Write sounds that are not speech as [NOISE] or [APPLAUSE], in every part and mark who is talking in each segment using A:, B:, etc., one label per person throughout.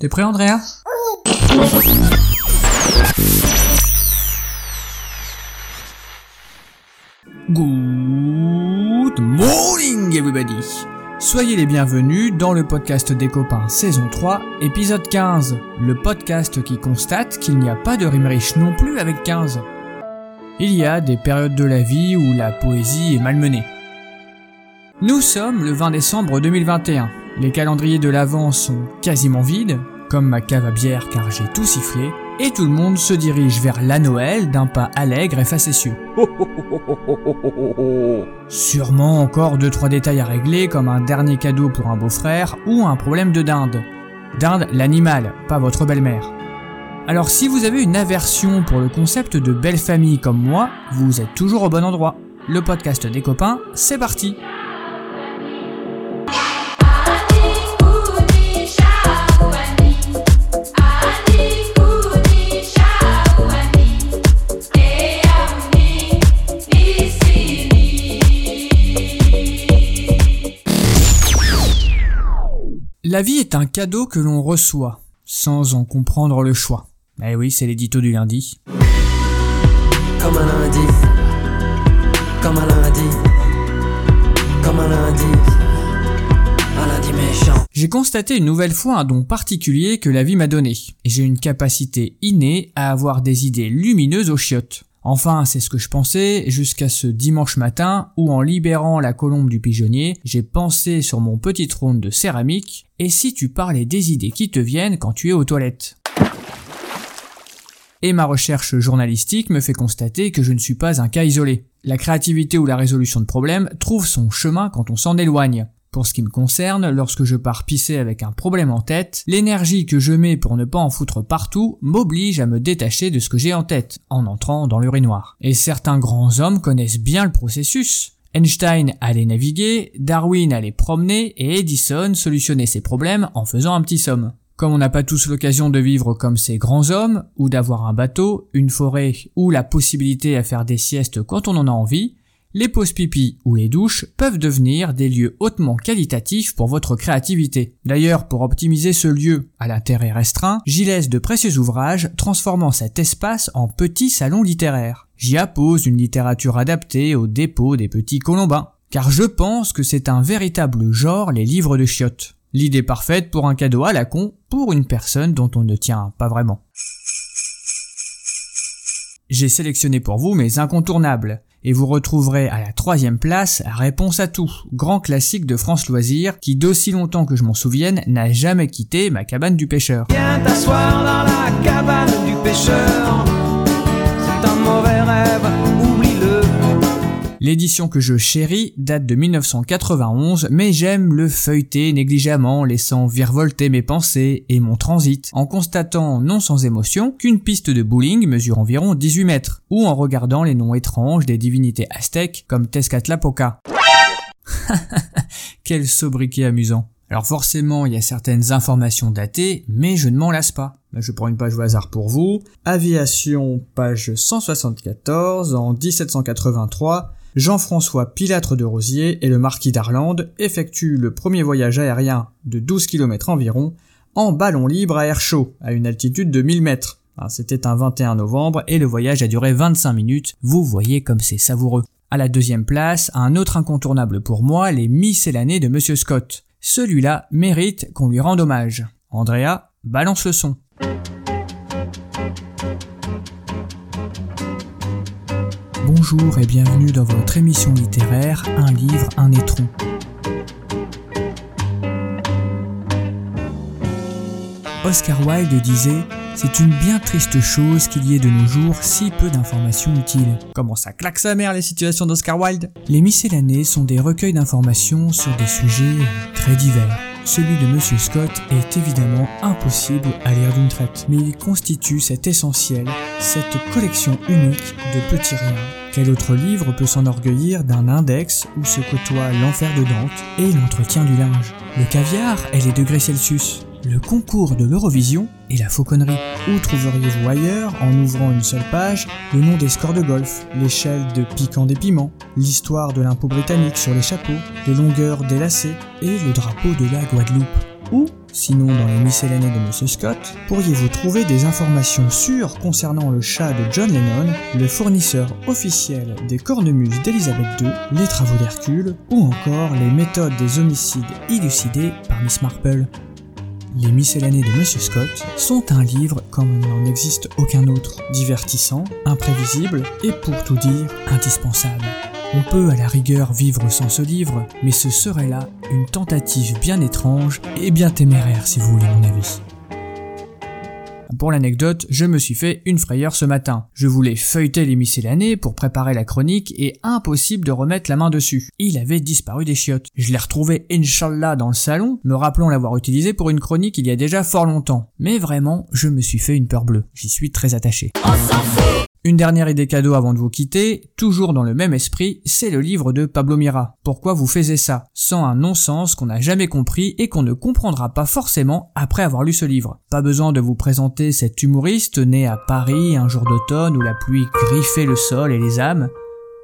A: T'es prêt Andrea? Good morning everybody Soyez les bienvenus dans le podcast des copains saison 3, épisode 15, le podcast qui constate qu'il n'y a pas de rime riche non plus avec 15. Il y a des périodes de la vie où la poésie est malmenée. Nous sommes le 20 décembre 2021. Les calendriers de l'Avent sont quasiment vides, comme ma cave à bière car j'ai tout sifflé, et tout le monde se dirige vers la Noël d'un pas allègre et facétieux. Sûrement encore 2-3 détails à régler comme un dernier cadeau pour un beau-frère ou un problème de dinde. Dinde l'animal, pas votre belle-mère. Alors si vous avez une aversion pour le concept de belle famille comme moi, vous êtes toujours au bon endroit. Le podcast des copains, c'est parti La vie est un cadeau que l'on reçoit, sans en comprendre le choix. Eh oui, c'est l'édito du lundi.
B: Comme un lundi, comme un lundi, comme un lundi, un lundi méchant.
A: J'ai constaté une nouvelle fois un don particulier que la vie m'a donné, et j'ai une capacité innée à avoir des idées lumineuses aux chiottes. Enfin, c'est ce que je pensais jusqu'à ce dimanche matin où en libérant la colombe du pigeonnier, j'ai pensé sur mon petit trône de céramique, et si tu parlais des idées qui te viennent quand tu es aux toilettes et ma recherche journalistique me fait constater que je ne suis pas un cas isolé. La créativité ou la résolution de problèmes trouve son chemin quand on s'en éloigne. Pour ce qui me concerne, lorsque je pars pisser avec un problème en tête, l'énergie que je mets pour ne pas en foutre partout m'oblige à me détacher de ce que j'ai en tête, en entrant dans l'urinoir. Et certains grands hommes connaissent bien le processus. Einstein allait naviguer, Darwin allait promener et Edison solutionnait ses problèmes en faisant un petit somme. Comme on n'a pas tous l'occasion de vivre comme ces grands hommes, ou d'avoir un bateau, une forêt, ou la possibilité à faire des siestes quand on en a envie, les pauses pipi ou les douches peuvent devenir des lieux hautement qualitatifs pour votre créativité. D'ailleurs, pour optimiser ce lieu à l'intérêt restreint, j'y laisse de précieux ouvrages transformant cet espace en petit salon littéraire. J'y appose une littérature adaptée au dépôt des petits colombins. Car je pense que c'est un véritable genre les livres de chiottes. L'idée parfaite pour un cadeau à la con pour une personne dont on ne tient pas vraiment. J'ai sélectionné pour vous mes incontournables, et vous retrouverez à la troisième place Réponse à tout, grand classique de France Loisirs, qui d'aussi longtemps que je m'en souvienne n'a jamais quitté ma cabane du pêcheur. L'édition que je chéris date de 1991, mais j'aime le feuilleter négligemment, laissant virevolter mes pensées et mon transit, en constatant non sans émotion qu'une piste de bowling mesure environ 18 mètres, ou en regardant les noms étranges des divinités aztèques comme Tezcatlapoca. [LAUGHS] Quel sobriquet amusant. Alors forcément, il y a certaines informations datées, mais je ne m'en lasse pas. Je prends une page au hasard pour vous. Aviation, page 174, en 1783, Jean-François Pilâtre de Rosier et le marquis d'Arlande effectuent le premier voyage aérien de 12 km environ en ballon libre à air chaud à une altitude de 1000 mètres. Ah, C'était un 21 novembre et le voyage a duré 25 minutes. Vous voyez comme c'est savoureux. À la deuxième place, un autre incontournable pour moi, les miscellanées de Monsieur Scott. Celui-là mérite qu'on lui rende hommage. Andrea, balance le son. Bonjour et bienvenue dans votre émission littéraire Un livre, un étron. Oscar Wilde disait C'est une bien triste chose qu'il y ait de nos jours si peu d'informations utiles. Comment ça claque sa mère les situations d'Oscar Wilde? Les miscellanées sont des recueils d'informations sur des sujets très divers. Celui de Monsieur Scott est évidemment impossible à lire d'une traite, mais il constitue cet essentiel, cette collection unique de petits riens. Quel autre livre peut s'enorgueillir d'un index où se côtoient l'enfer de Dante et l'entretien du linge? Le caviar et les degrés Celsius le concours de l'Eurovision et la fauconnerie. Où trouveriez-vous ailleurs, en ouvrant une seule page, le nom des scores de golf, l'échelle de piquant des piments, l'histoire de l'impôt britannique sur les chapeaux, les longueurs des lacets et le drapeau de la Guadeloupe? Ou sinon dans les miscellanées de Monsieur Scott, pourriez-vous trouver des informations sûres concernant le chat de John Lennon, le fournisseur officiel des cornemuses d'Elisabeth II, les travaux d'Hercule, ou encore les méthodes des homicides élucidés par Miss Marple? Les miscellanées de Monsieur Scott sont un livre comme il n'en existe aucun autre, divertissant, imprévisible et pour tout dire, indispensable. On peut à la rigueur vivre sans ce livre, mais ce serait là une tentative bien étrange et bien téméraire si vous voulez mon avis. Pour l'anecdote, je me suis fait une frayeur ce matin. Je voulais feuilleter les miscellanées pour préparer la chronique et impossible de remettre la main dessus. Il avait disparu des chiottes. Je l'ai retrouvé Inch'Allah dans le salon, me rappelant l'avoir utilisé pour une chronique il y a déjà fort longtemps. Mais vraiment, je me suis fait une peur bleue. J'y suis très attaché. Une dernière idée cadeau avant de vous quitter, toujours dans le même esprit, c'est le livre de Pablo Mira. Pourquoi vous faisiez ça? Sans un non-sens qu'on n'a jamais compris et qu'on ne comprendra pas forcément après avoir lu ce livre. Pas besoin de vous présenter cet humoriste né à Paris un jour d'automne où la pluie griffait le sol et les âmes.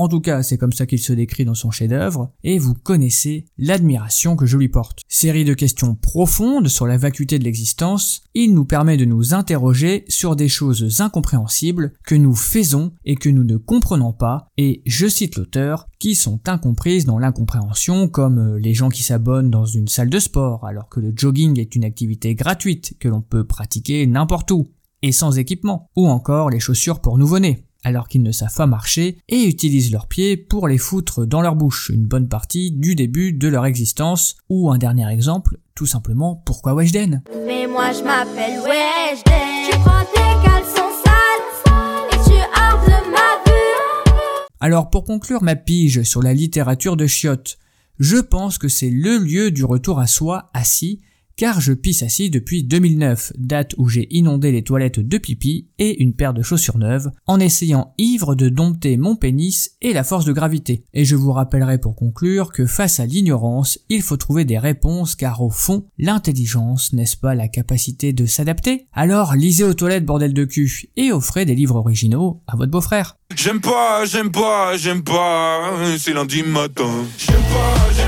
A: En tout cas, c'est comme ça qu'il se décrit dans son chef-d'œuvre, et vous connaissez l'admiration que je lui porte. Série de questions profondes sur la vacuité de l'existence, il nous permet de nous interroger sur des choses incompréhensibles que nous faisons et que nous ne comprenons pas, et je cite l'auteur, qui sont incomprises dans l'incompréhension comme euh, les gens qui s'abonnent dans une salle de sport alors que le jogging est une activité gratuite que l'on peut pratiquer n'importe où et sans équipement, ou encore les chaussures pour nouveau-nés alors qu'ils ne savent pas marcher et utilisent leurs pieds pour les foutre dans leur bouche une bonne partie du début de leur existence, ou un dernier exemple, tout simplement pourquoi Weshden?
C: Mais moi je m'appelle Weshden. Tu prends tes caleçons sales et tu de ma vue.
A: Alors pour conclure ma pige sur la littérature de Chiotte, je pense que c'est le lieu du retour à soi assis car je pisse assis depuis 2009, date où j'ai inondé les toilettes de pipi et une paire de chaussures neuves, en essayant ivre de dompter mon pénis et la force de gravité. Et je vous rappellerai pour conclure que face à l'ignorance, il faut trouver des réponses car au fond, l'intelligence, n'est-ce pas la capacité de s'adapter? Alors lisez aux toilettes bordel de cul et offrez des livres originaux à votre beau-frère.
D: J'aime pas, j'aime pas, j'aime pas, c'est lundi matin. J'aime pas, j'aime pas,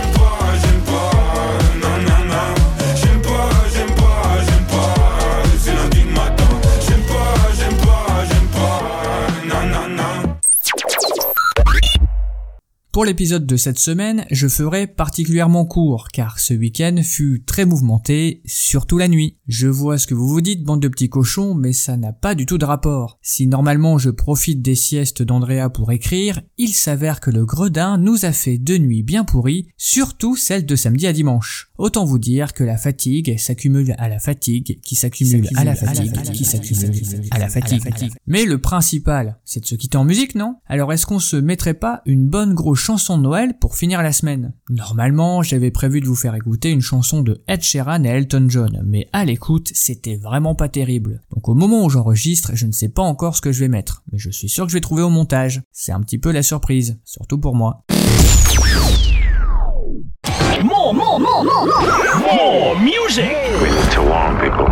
A: Pour l'épisode de cette semaine, je ferai particulièrement court, car ce week-end fut très mouvementé, surtout la nuit. Je vois ce que vous vous dites, bande de petits cochons, mais ça n'a pas du tout de rapport. Si normalement je profite des siestes d'Andrea pour écrire, il s'avère que le gredin nous a fait deux nuits bien pourries, surtout celle de samedi à dimanche. Autant vous dire que la fatigue s'accumule à la fatigue, qui s'accumule à la fatigue, qui s'accumule à la fatigue. Mais le principal, c'est de se quitter en musique, non? Alors est-ce qu'on se mettrait pas une bonne grosse chanson de Noël pour finir la semaine Normalement, j'avais prévu de vous faire écouter une chanson de Ed Sheeran et Elton John, mais à l'écoute, c'était vraiment pas terrible. Donc au moment où j'enregistre, je ne sais pas encore ce que je vais mettre, mais je suis sûr que je vais trouver au montage. C'est un petit peu la surprise, surtout pour moi.
E: More, more, more, more, more, more music.
F: We live to warn people.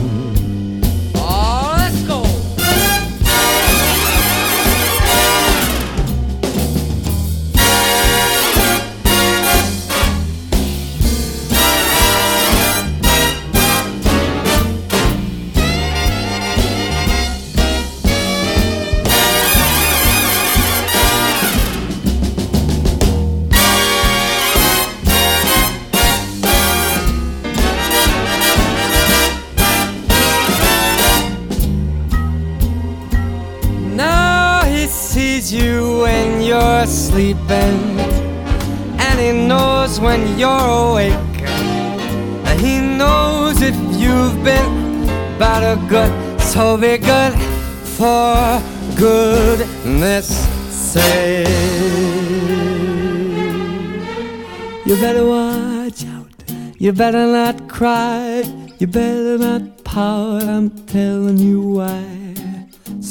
B: You're sleeping, and he knows when you're awake. And he knows if you've been bad or good, so be good for goodness sake. You better watch out. You better not cry. You better not pout. I'm telling you why.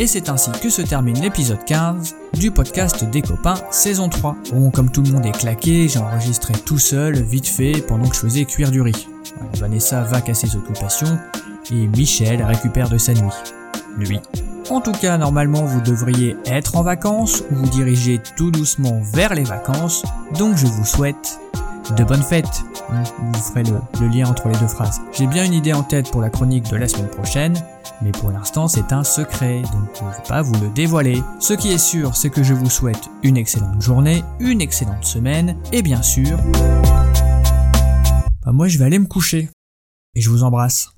A: Et c'est ainsi que se termine l'épisode 15 du podcast des copains saison 3. Bon, comme tout le monde est claqué, j'ai enregistré tout seul, vite fait, pendant que je faisais cuire du riz. Vanessa va à ses occupations et Michel récupère de sa nuit. Lui. En tout cas, normalement, vous devriez être en vacances ou vous diriger tout doucement vers les vacances, donc je vous souhaite de bonnes fêtes. Vous ferez le, lien entre les deux phrases. J'ai bien une idée en tête pour la chronique de la semaine prochaine, mais pour l'instant c'est un secret, donc je ne vais pas vous le dévoiler. Ce qui est sûr, c'est que je vous souhaite une excellente journée, une excellente semaine, et bien sûr... Bah moi je vais aller me coucher. Et je vous embrasse.